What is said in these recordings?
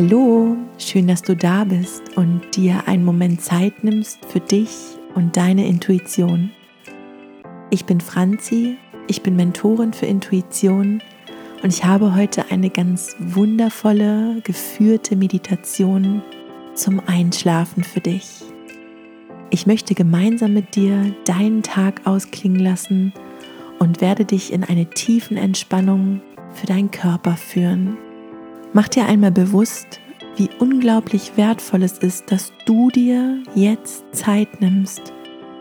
Hallo, schön, dass du da bist und dir einen Moment Zeit nimmst für dich und deine Intuition. Ich bin Franzi, ich bin Mentorin für Intuition und ich habe heute eine ganz wundervolle, geführte Meditation zum Einschlafen für dich. Ich möchte gemeinsam mit dir deinen Tag ausklingen lassen und werde dich in eine tiefen Entspannung für deinen Körper führen. Mach dir einmal bewusst, wie unglaublich wertvoll es ist, dass du dir jetzt Zeit nimmst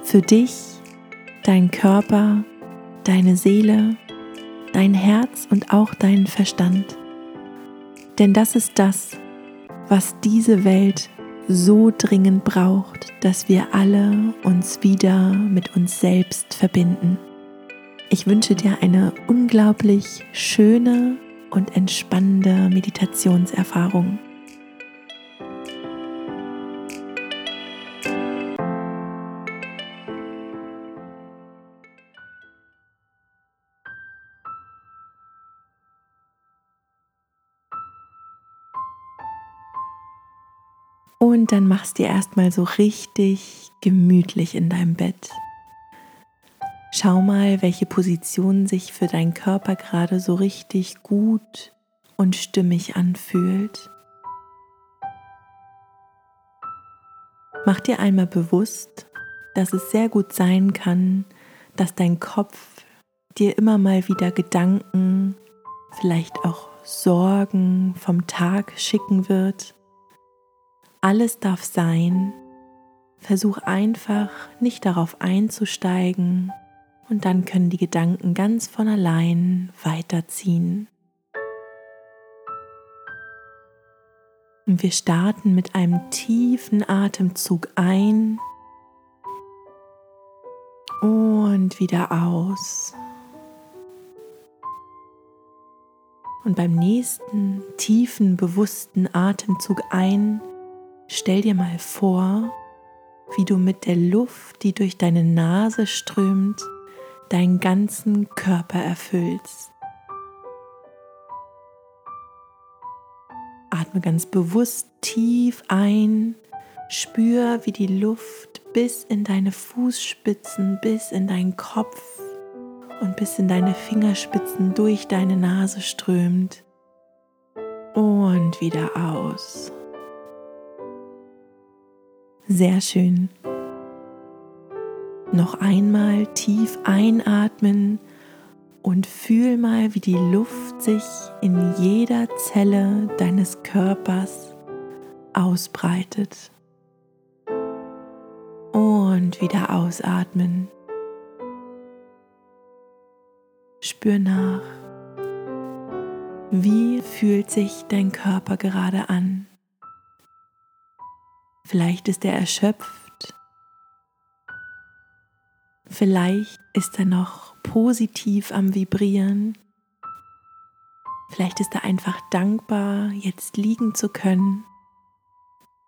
für dich, deinen Körper, deine Seele, dein Herz und auch deinen Verstand. Denn das ist das, was diese Welt so dringend braucht, dass wir alle uns wieder mit uns selbst verbinden. Ich wünsche dir eine unglaublich schöne und entspannende Meditationserfahrung. Und dann machst dir erstmal so richtig gemütlich in deinem Bett. Schau mal, welche Position sich für deinen Körper gerade so richtig gut und stimmig anfühlt. Mach dir einmal bewusst, dass es sehr gut sein kann, dass dein Kopf dir immer mal wieder Gedanken, vielleicht auch Sorgen vom Tag schicken wird. Alles darf sein. Versuch einfach nicht darauf einzusteigen und dann können die Gedanken ganz von allein weiterziehen. Und wir starten mit einem tiefen Atemzug ein und wieder aus. Und beim nächsten tiefen, bewussten Atemzug ein, stell dir mal vor, wie du mit der Luft, die durch deine Nase strömt, deinen ganzen Körper erfüllst. Atme ganz bewusst tief ein, spür, wie die Luft bis in deine Fußspitzen, bis in deinen Kopf und bis in deine Fingerspitzen durch deine Nase strömt und wieder aus. Sehr schön. Noch einmal tief einatmen und fühl mal, wie die Luft sich in jeder Zelle deines Körpers ausbreitet. Und wieder ausatmen. Spür nach. Wie fühlt sich dein Körper gerade an? Vielleicht ist er erschöpft Vielleicht ist er noch positiv am Vibrieren. Vielleicht ist er einfach dankbar, jetzt liegen zu können.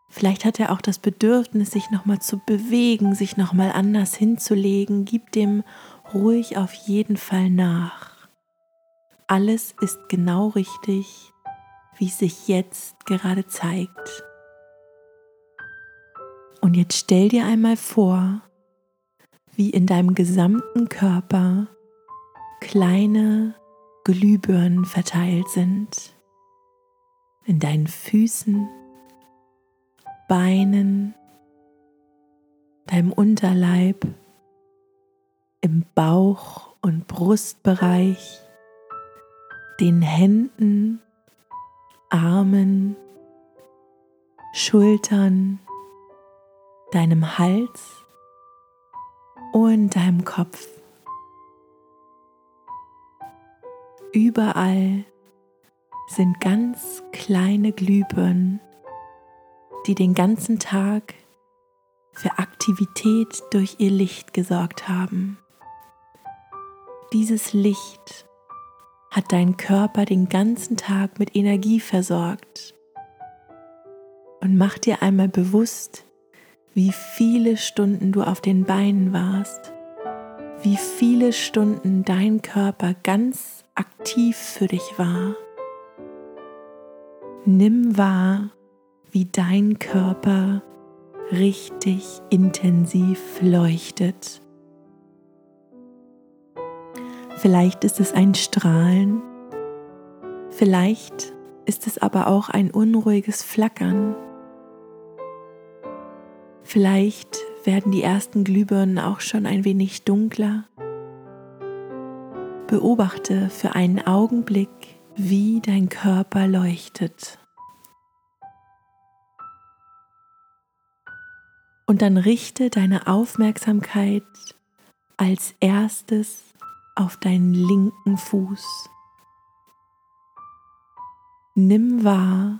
Vielleicht hat er auch das Bedürfnis, sich nochmal zu bewegen, sich nochmal anders hinzulegen. Gib dem ruhig auf jeden Fall nach. Alles ist genau richtig, wie es sich jetzt gerade zeigt. Und jetzt stell dir einmal vor, wie in deinem gesamten Körper kleine Glühbirnen verteilt sind. In deinen Füßen, Beinen, deinem Unterleib, im Bauch- und Brustbereich, den Händen, Armen, Schultern, deinem Hals und deinem Kopf. Überall sind ganz kleine Glühbirnen, die den ganzen Tag für Aktivität durch ihr Licht gesorgt haben. Dieses Licht hat dein Körper den ganzen Tag mit Energie versorgt. Und mach dir einmal bewusst, wie viele Stunden du auf den Beinen warst, wie viele Stunden dein Körper ganz aktiv für dich war. Nimm wahr, wie dein Körper richtig intensiv leuchtet. Vielleicht ist es ein Strahlen, vielleicht ist es aber auch ein unruhiges Flackern. Vielleicht werden die ersten Glühbirnen auch schon ein wenig dunkler. Beobachte für einen Augenblick, wie dein Körper leuchtet. Und dann richte deine Aufmerksamkeit als erstes auf deinen linken Fuß. Nimm wahr,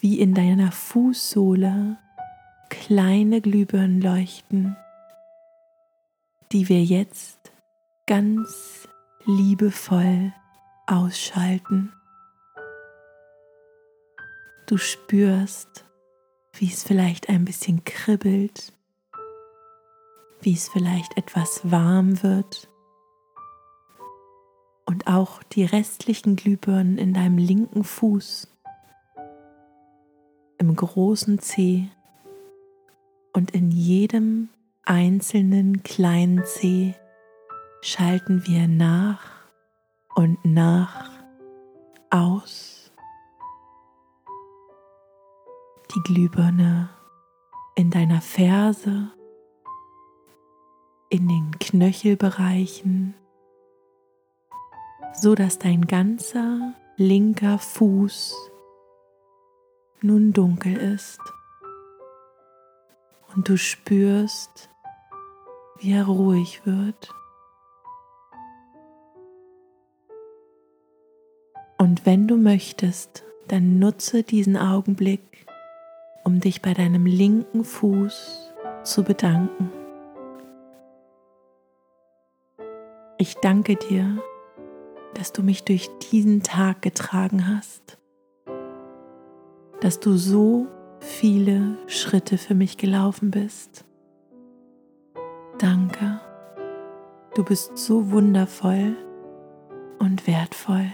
wie in deiner Fußsohle kleine Glühbirnen leuchten, die wir jetzt ganz liebevoll ausschalten. Du spürst, wie es vielleicht ein bisschen kribbelt, wie es vielleicht etwas warm wird und auch die restlichen Glühbirnen in deinem linken Fuß, im großen Zeh und in jedem einzelnen kleinen Zeh schalten wir nach und nach aus. Die Glühbirne in deiner Ferse, in den Knöchelbereichen, so dass dein ganzer linker Fuß nun dunkel ist und du spürst, wie er ruhig wird. Und wenn du möchtest, dann nutze diesen Augenblick, um dich bei deinem linken Fuß zu bedanken. Ich danke dir, dass du mich durch diesen Tag getragen hast, dass du so viele Schritte für mich gelaufen bist. Danke, du bist so wundervoll und wertvoll.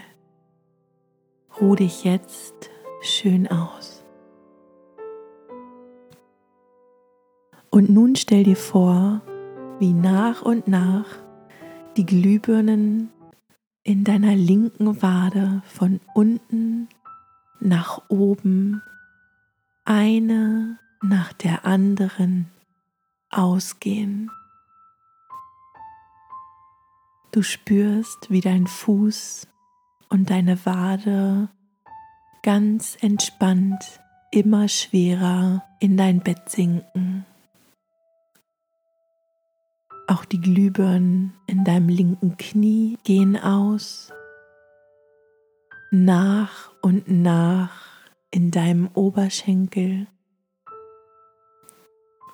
Ruh dich jetzt schön aus. Und nun stell dir vor, wie nach und nach die Glühbirnen in deiner linken Wade von unten nach oben eine nach der anderen ausgehen. Du spürst, wie dein Fuß und deine Wade ganz entspannt immer schwerer in dein Bett sinken. Auch die Glühbirnen in deinem linken Knie gehen aus. Nach und nach in deinem Oberschenkel.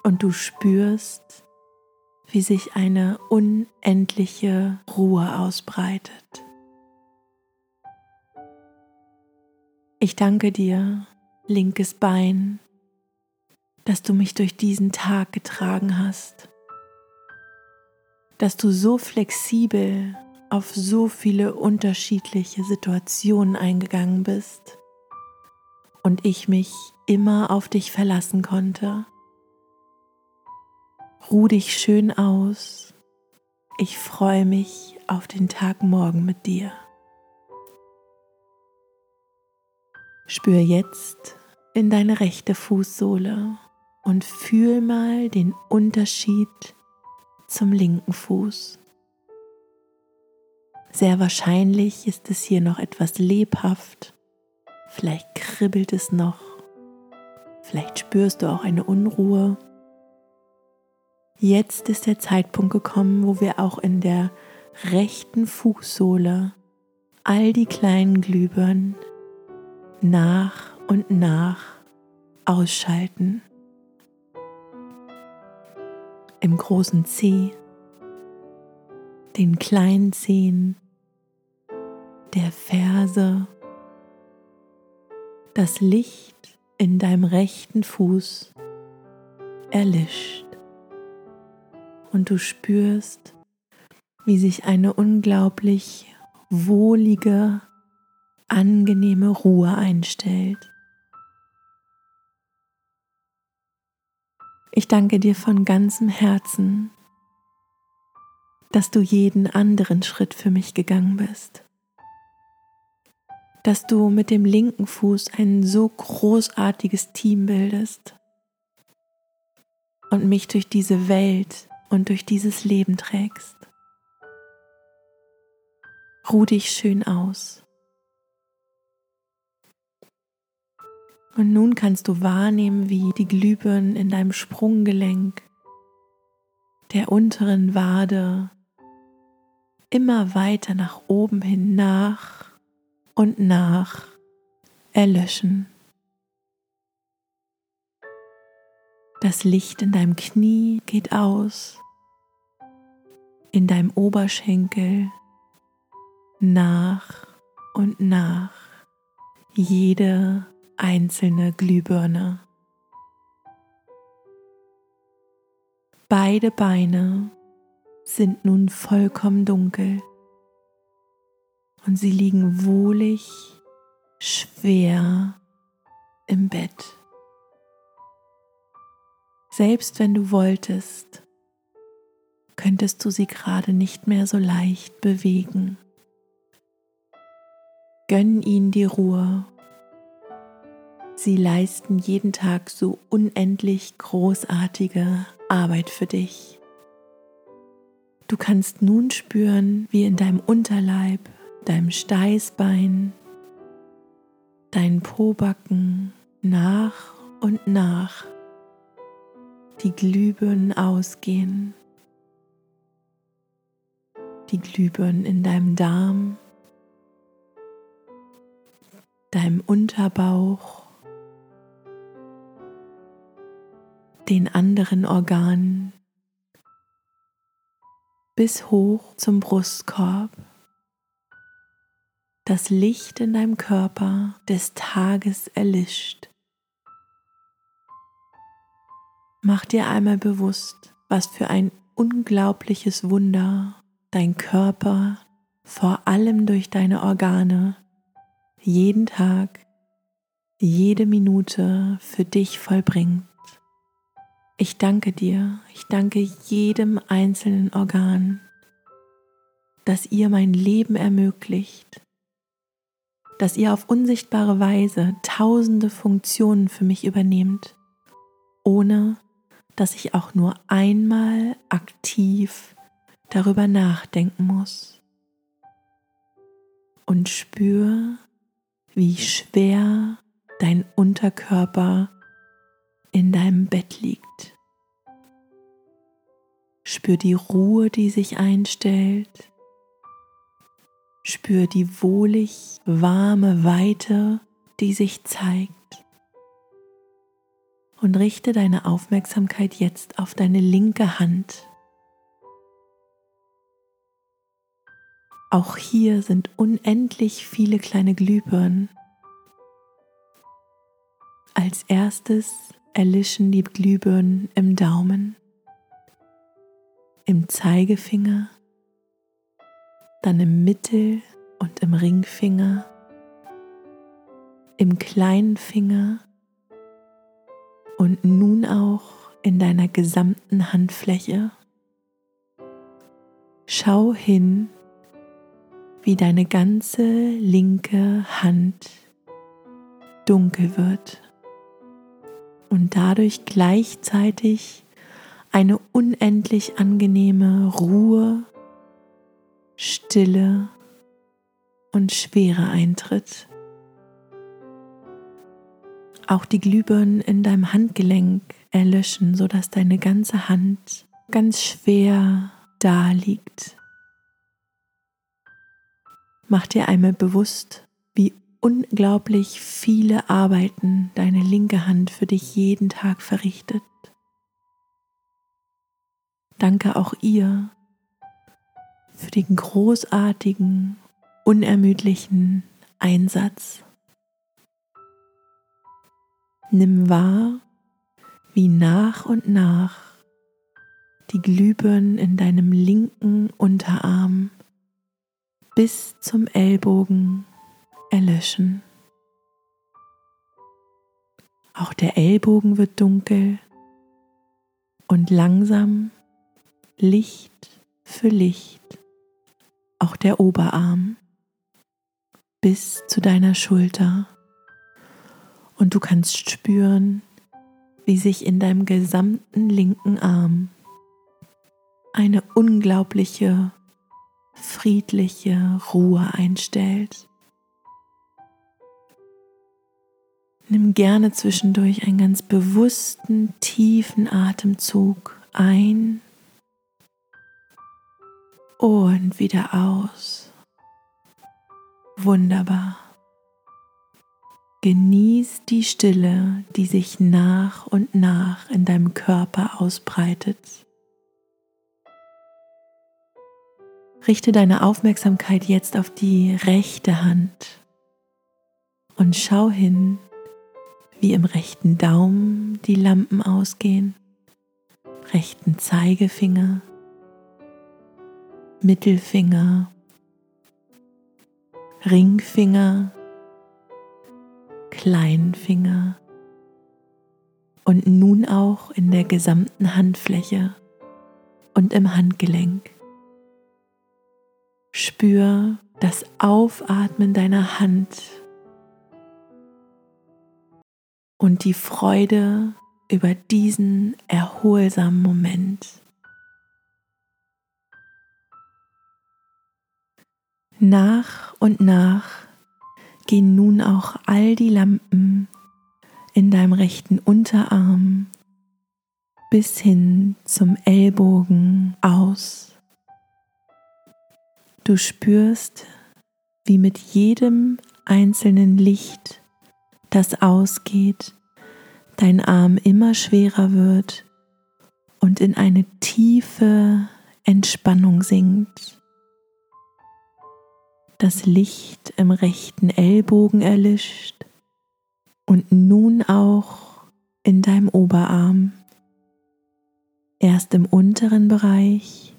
Und du spürst, wie sich eine unendliche Ruhe ausbreitet. Ich danke dir, linkes Bein, dass du mich durch diesen Tag getragen hast, dass du so flexibel auf so viele unterschiedliche Situationen eingegangen bist und ich mich immer auf dich verlassen konnte. Ruh dich schön aus. Ich freue mich auf den Tag morgen mit dir. Spür jetzt in deine rechte Fußsohle und fühl mal den Unterschied zum linken Fuß. Sehr wahrscheinlich ist es hier noch etwas lebhaft Vielleicht kribbelt es noch. Vielleicht spürst du auch eine Unruhe. Jetzt ist der Zeitpunkt gekommen, wo wir auch in der rechten Fußsohle all die kleinen Glühbirnen nach und nach ausschalten. Im großen Zeh, den kleinen Zehen, der Ferse das Licht in deinem rechten Fuß erlischt und du spürst, wie sich eine unglaublich wohlige angenehme Ruhe einstellt. Ich danke dir von ganzem Herzen, dass du jeden anderen Schritt für mich gegangen bist, dass du mit dem linken Fuß ein so großartiges Team bildest und mich durch diese Welt und durch dieses Leben trägst. Ruh dich schön aus. Und nun kannst du wahrnehmen, wie die Glühbirnen in deinem Sprunggelenk, der unteren Wade, immer weiter nach oben hin nach und nach erlöschen. Das Licht in deinem Knie geht aus, in deinem Oberschenkel nach und nach jede einzelne Glühbirne. Beide Beine sind nun vollkommen dunkel und sie liegen wohlig, schwer im Bett. Selbst wenn du wolltest, könntest du sie gerade nicht mehr so leicht bewegen. Gönn ihnen die Ruhe Sie leisten jeden Tag so unendlich großartige Arbeit für dich. Du kannst nun spüren, wie in deinem Unterleib, deinem Steißbein, deinen Pobacken nach und nach die Glühbirnen ausgehen. Die Glühbirnen in deinem Darm, deinem Unterbauch, den anderen Organen bis hoch zum Brustkorb. Das Licht in deinem Körper des Tages erlischt. Mach dir einmal bewusst, was für ein unglaubliches Wunder dein Körper vor allem durch deine Organe jeden Tag, jede Minute für dich vollbringt. Ich danke dir, ich danke jedem einzelnen Organ, dass ihr mein Leben ermöglicht, dass ihr auf unsichtbare Weise tausende Funktionen für mich übernehmt, ohne dass ich auch nur einmal aktiv darüber nachdenken muss. Und spür, wie schwer dein Unterkörper in deinem Bett liegt. Spür die Ruhe, die sich einstellt. Spür die wohlig warme Weite, die sich zeigt. Und richte deine Aufmerksamkeit jetzt auf deine linke Hand. Auch hier sind unendlich viele kleine Glühbirnen. Als erstes erlischen die Glühbirnen im Daumen, im Zeigefinger, dann im Mittel- und im Ringfinger, im kleinen Finger und nun auch in deiner gesamten Handfläche. Schau hin, wie deine ganze linke Hand dunkel wird und dadurch gleichzeitig eine unendlich angenehme Ruhe, Stille und Schwere eintritt. Auch die Glühbirnen in deinem Handgelenk erlöschen, sodass deine ganze Hand ganz schwer da liegt. Mach dir einmal bewusst, unglaublich viele Arbeiten deine linke Hand für dich jeden Tag verrichtet. Danke auch ihr für den großartigen, unermüdlichen Einsatz. Nimm wahr, wie nach und nach die Glühbirnen in deinem linken Unterarm bis zum Ellbogen erlöschen. Auch der Ellbogen wird dunkel und langsam Licht für Licht, auch der Oberarm bis zu deiner Schulter. Und du kannst spüren, wie sich in deinem gesamten linken Arm eine unglaubliche, friedliche Ruhe einstellt. Nimm gerne zwischendurch einen ganz bewussten, tiefen Atemzug ein und wieder aus. Wunderbar. Genieß die Stille, die sich nach und nach in deinem Körper ausbreitet. Richte deine Aufmerksamkeit jetzt auf die rechte Hand und schau hin, wie im rechten Daumen die Lampen ausgehen, rechten Zeigefinger, Mittelfinger, Ringfinger, Kleinfinger und nun auch in der gesamten Handfläche und im Handgelenk. Spür das Aufatmen deiner Hand und die Freude über diesen erholsamen Moment. Nach und nach gehen nun auch all die Lampen in deinem rechten Unterarm bis hin zum Ellbogen aus. Du spürst, wie mit jedem einzelnen Licht, das ausgeht, dein Arm immer schwerer wird und in eine tiefe Entspannung sinkt das Licht im rechten Ellbogen erlischt und nun auch in deinem Oberarm. Erst im unteren Bereich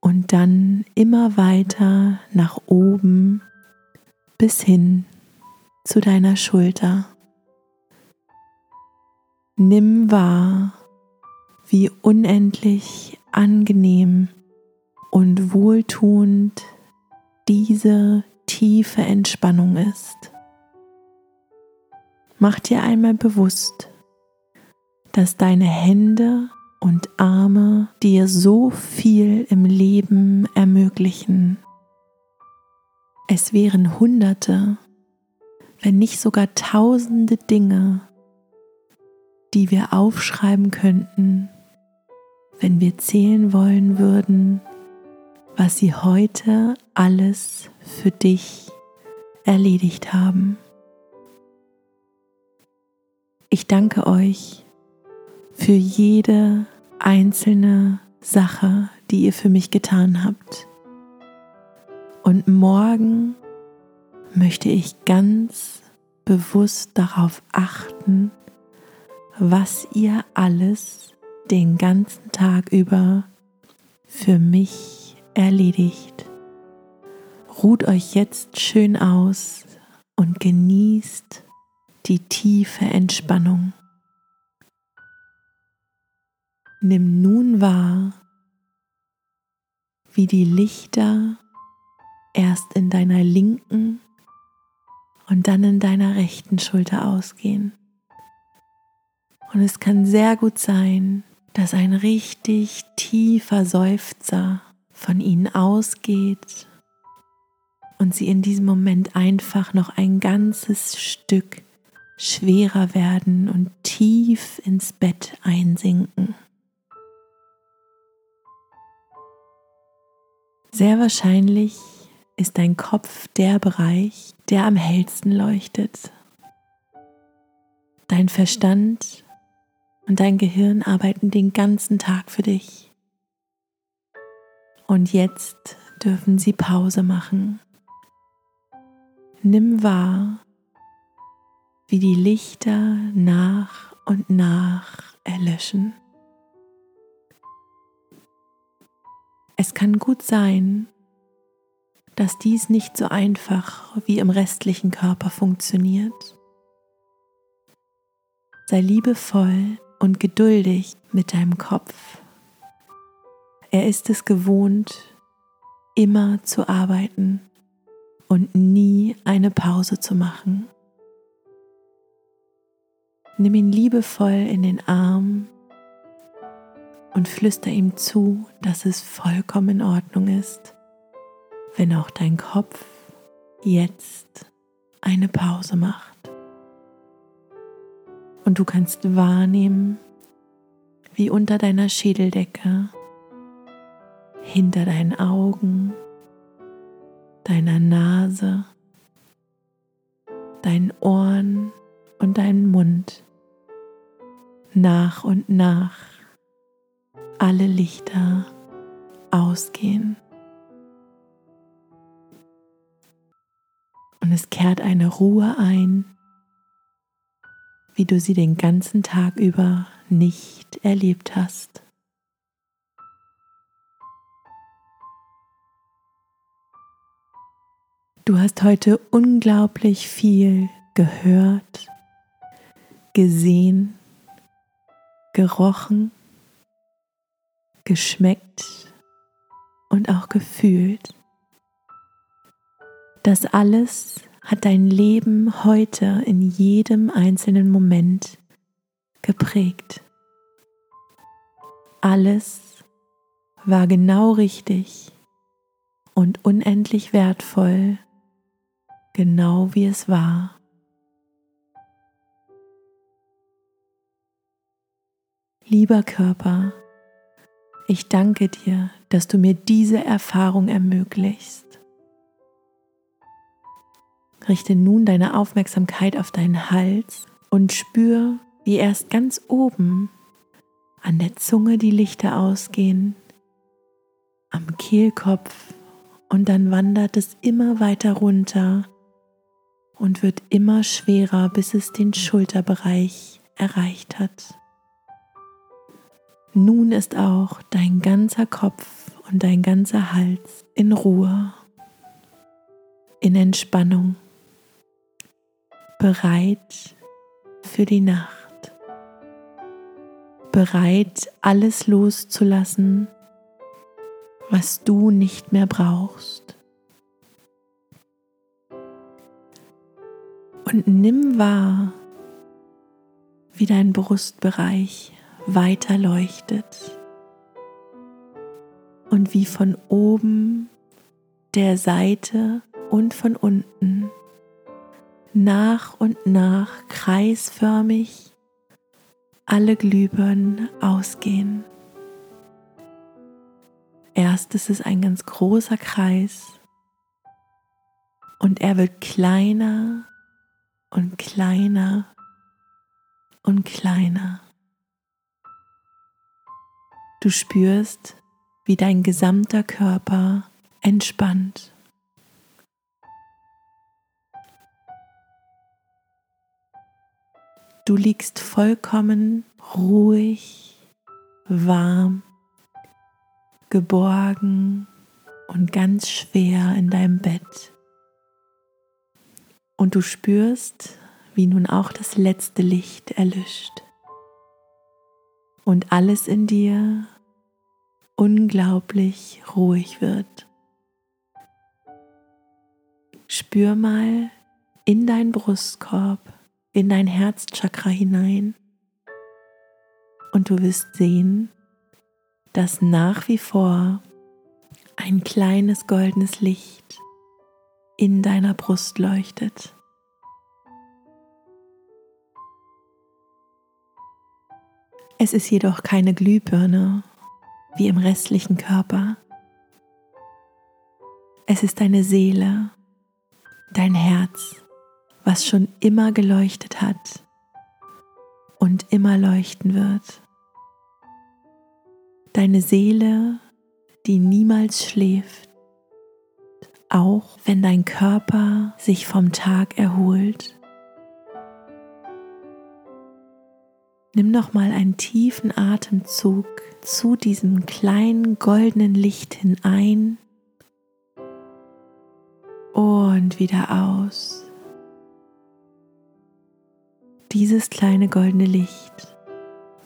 und dann immer weiter nach oben bis hin zu deiner Schulter. Nimm wahr, wie unendlich angenehm und wohltuend diese tiefe Entspannung ist. Mach dir einmal bewusst, dass deine Hände und Arme dir so viel im Leben ermöglichen. Es wären Hunderte, wenn nicht sogar Tausende Dinge, die wir aufschreiben könnten, wenn wir zählen wollen würden, was sie heute alles für dich erledigt haben. Ich danke euch für jede einzelne Sache, die ihr für mich getan habt. Und morgen möchte ich ganz bewusst darauf achten, was ihr alles den ganzen Tag über für mich erledigt. Ruht euch jetzt schön aus und genießt die tiefe Entspannung. Nimm nun wahr, wie die Lichter erst in deiner linken und dann in deiner rechten Schulter ausgehen. Und es kann sehr gut sein, dass ein richtig tiefer Seufzer von ihnen ausgeht und sie in diesem Moment einfach noch ein ganzes Stück schwerer werden und tief ins Bett einsinken. Sehr wahrscheinlich ist dein Kopf der Bereich, der am hellsten leuchtet. Dein Verstand und dein Gehirn arbeiten den ganzen Tag für dich. Und jetzt dürfen Sie Pause machen. Nimm wahr, wie die Lichter nach und nach erlöschen. Es kann gut sein, dass dies nicht so einfach wie im restlichen Körper funktioniert. Sei liebevoll und geduldig mit deinem Kopf. Er ist es gewohnt, immer zu arbeiten und nie eine Pause zu machen. Nimm ihn liebevoll in den Arm und flüster ihm zu, dass es vollkommen in Ordnung ist, wenn auch dein Kopf jetzt eine Pause macht. Und du kannst wahrnehmen, wie unter deiner Schädeldecke, hinter deinen Augen, deiner Nase, deinen Ohren und deinen Mund nach und nach alle Lichter ausgehen. Und es kehrt eine Ruhe ein, wie du sie den ganzen Tag über nicht erlebt hast. Du hast heute unglaublich viel gehört, gesehen, gerochen, geschmeckt und auch gefühlt. Das alles hat dein Leben heute in jedem einzelnen Moment geprägt. Alles war genau richtig und unendlich wertvoll genau wie es war. Lieber Körper, ich danke dir, dass du mir diese Erfahrung ermöglicht. Richte nun deine Aufmerksamkeit auf deinen Hals und spür, wie erst ganz oben an der Zunge die Lichter ausgehen, am Kehlkopf und dann wandert es immer weiter runter und wird immer schwerer, bis es den Schulterbereich erreicht hat. Nun ist auch dein ganzer Kopf und dein ganzer Hals in Ruhe, in Entspannung, bereit für die Nacht, bereit alles loszulassen, was du nicht mehr brauchst. Und nimm wahr, wie dein Brustbereich weiter leuchtet und wie von oben, der Seite und von unten nach und nach kreisförmig alle Glühbirnen ausgehen. Erst ist es ein ganz großer Kreis und er wird kleiner und kleiner und kleiner. Du spürst, wie dein gesamter Körper entspannt. Du liegst vollkommen ruhig, warm, geborgen und ganz schwer in deinem Bett. Und du spürst, wie nun auch das letzte Licht erlischt und alles in dir unglaublich ruhig wird. Spür mal in deinen Brustkorb, in dein Herzchakra hinein und du wirst sehen, dass nach wie vor ein kleines goldenes Licht in deiner Brust leuchtet. Es ist jedoch keine Glühbirne wie im restlichen Körper. Es ist deine Seele, dein Herz, was schon immer geleuchtet hat und immer leuchten wird. Deine Seele, die niemals schläft auch wenn dein Körper sich vom Tag erholt. Nimm noch mal einen tiefen Atemzug zu diesem kleinen goldenen Licht hinein und wieder aus. Dieses kleine goldene Licht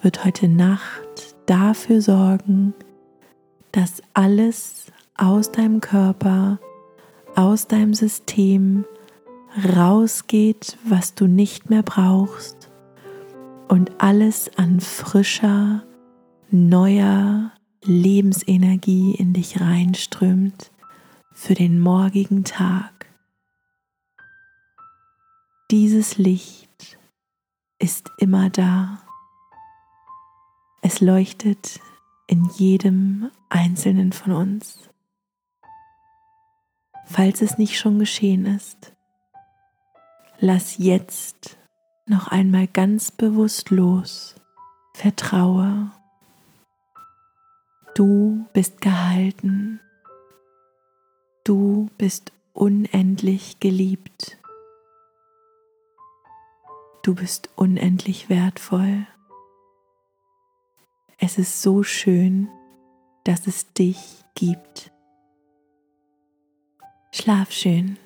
wird heute Nacht dafür sorgen, dass alles aus deinem Körper, aus deinem System rausgeht, was du nicht mehr brauchst und alles an frischer, neuer Lebensenergie in dich reinströmt für den morgigen Tag. Dieses Licht ist immer da. Es leuchtet in jedem einzelnen von uns. Falls es nicht schon geschehen ist, lass jetzt noch einmal ganz bewusst los. Vertraue. Du bist gehalten. Du bist unendlich geliebt. Du bist unendlich wertvoll. Es ist so schön, dass es dich gibt. Schlaf schön.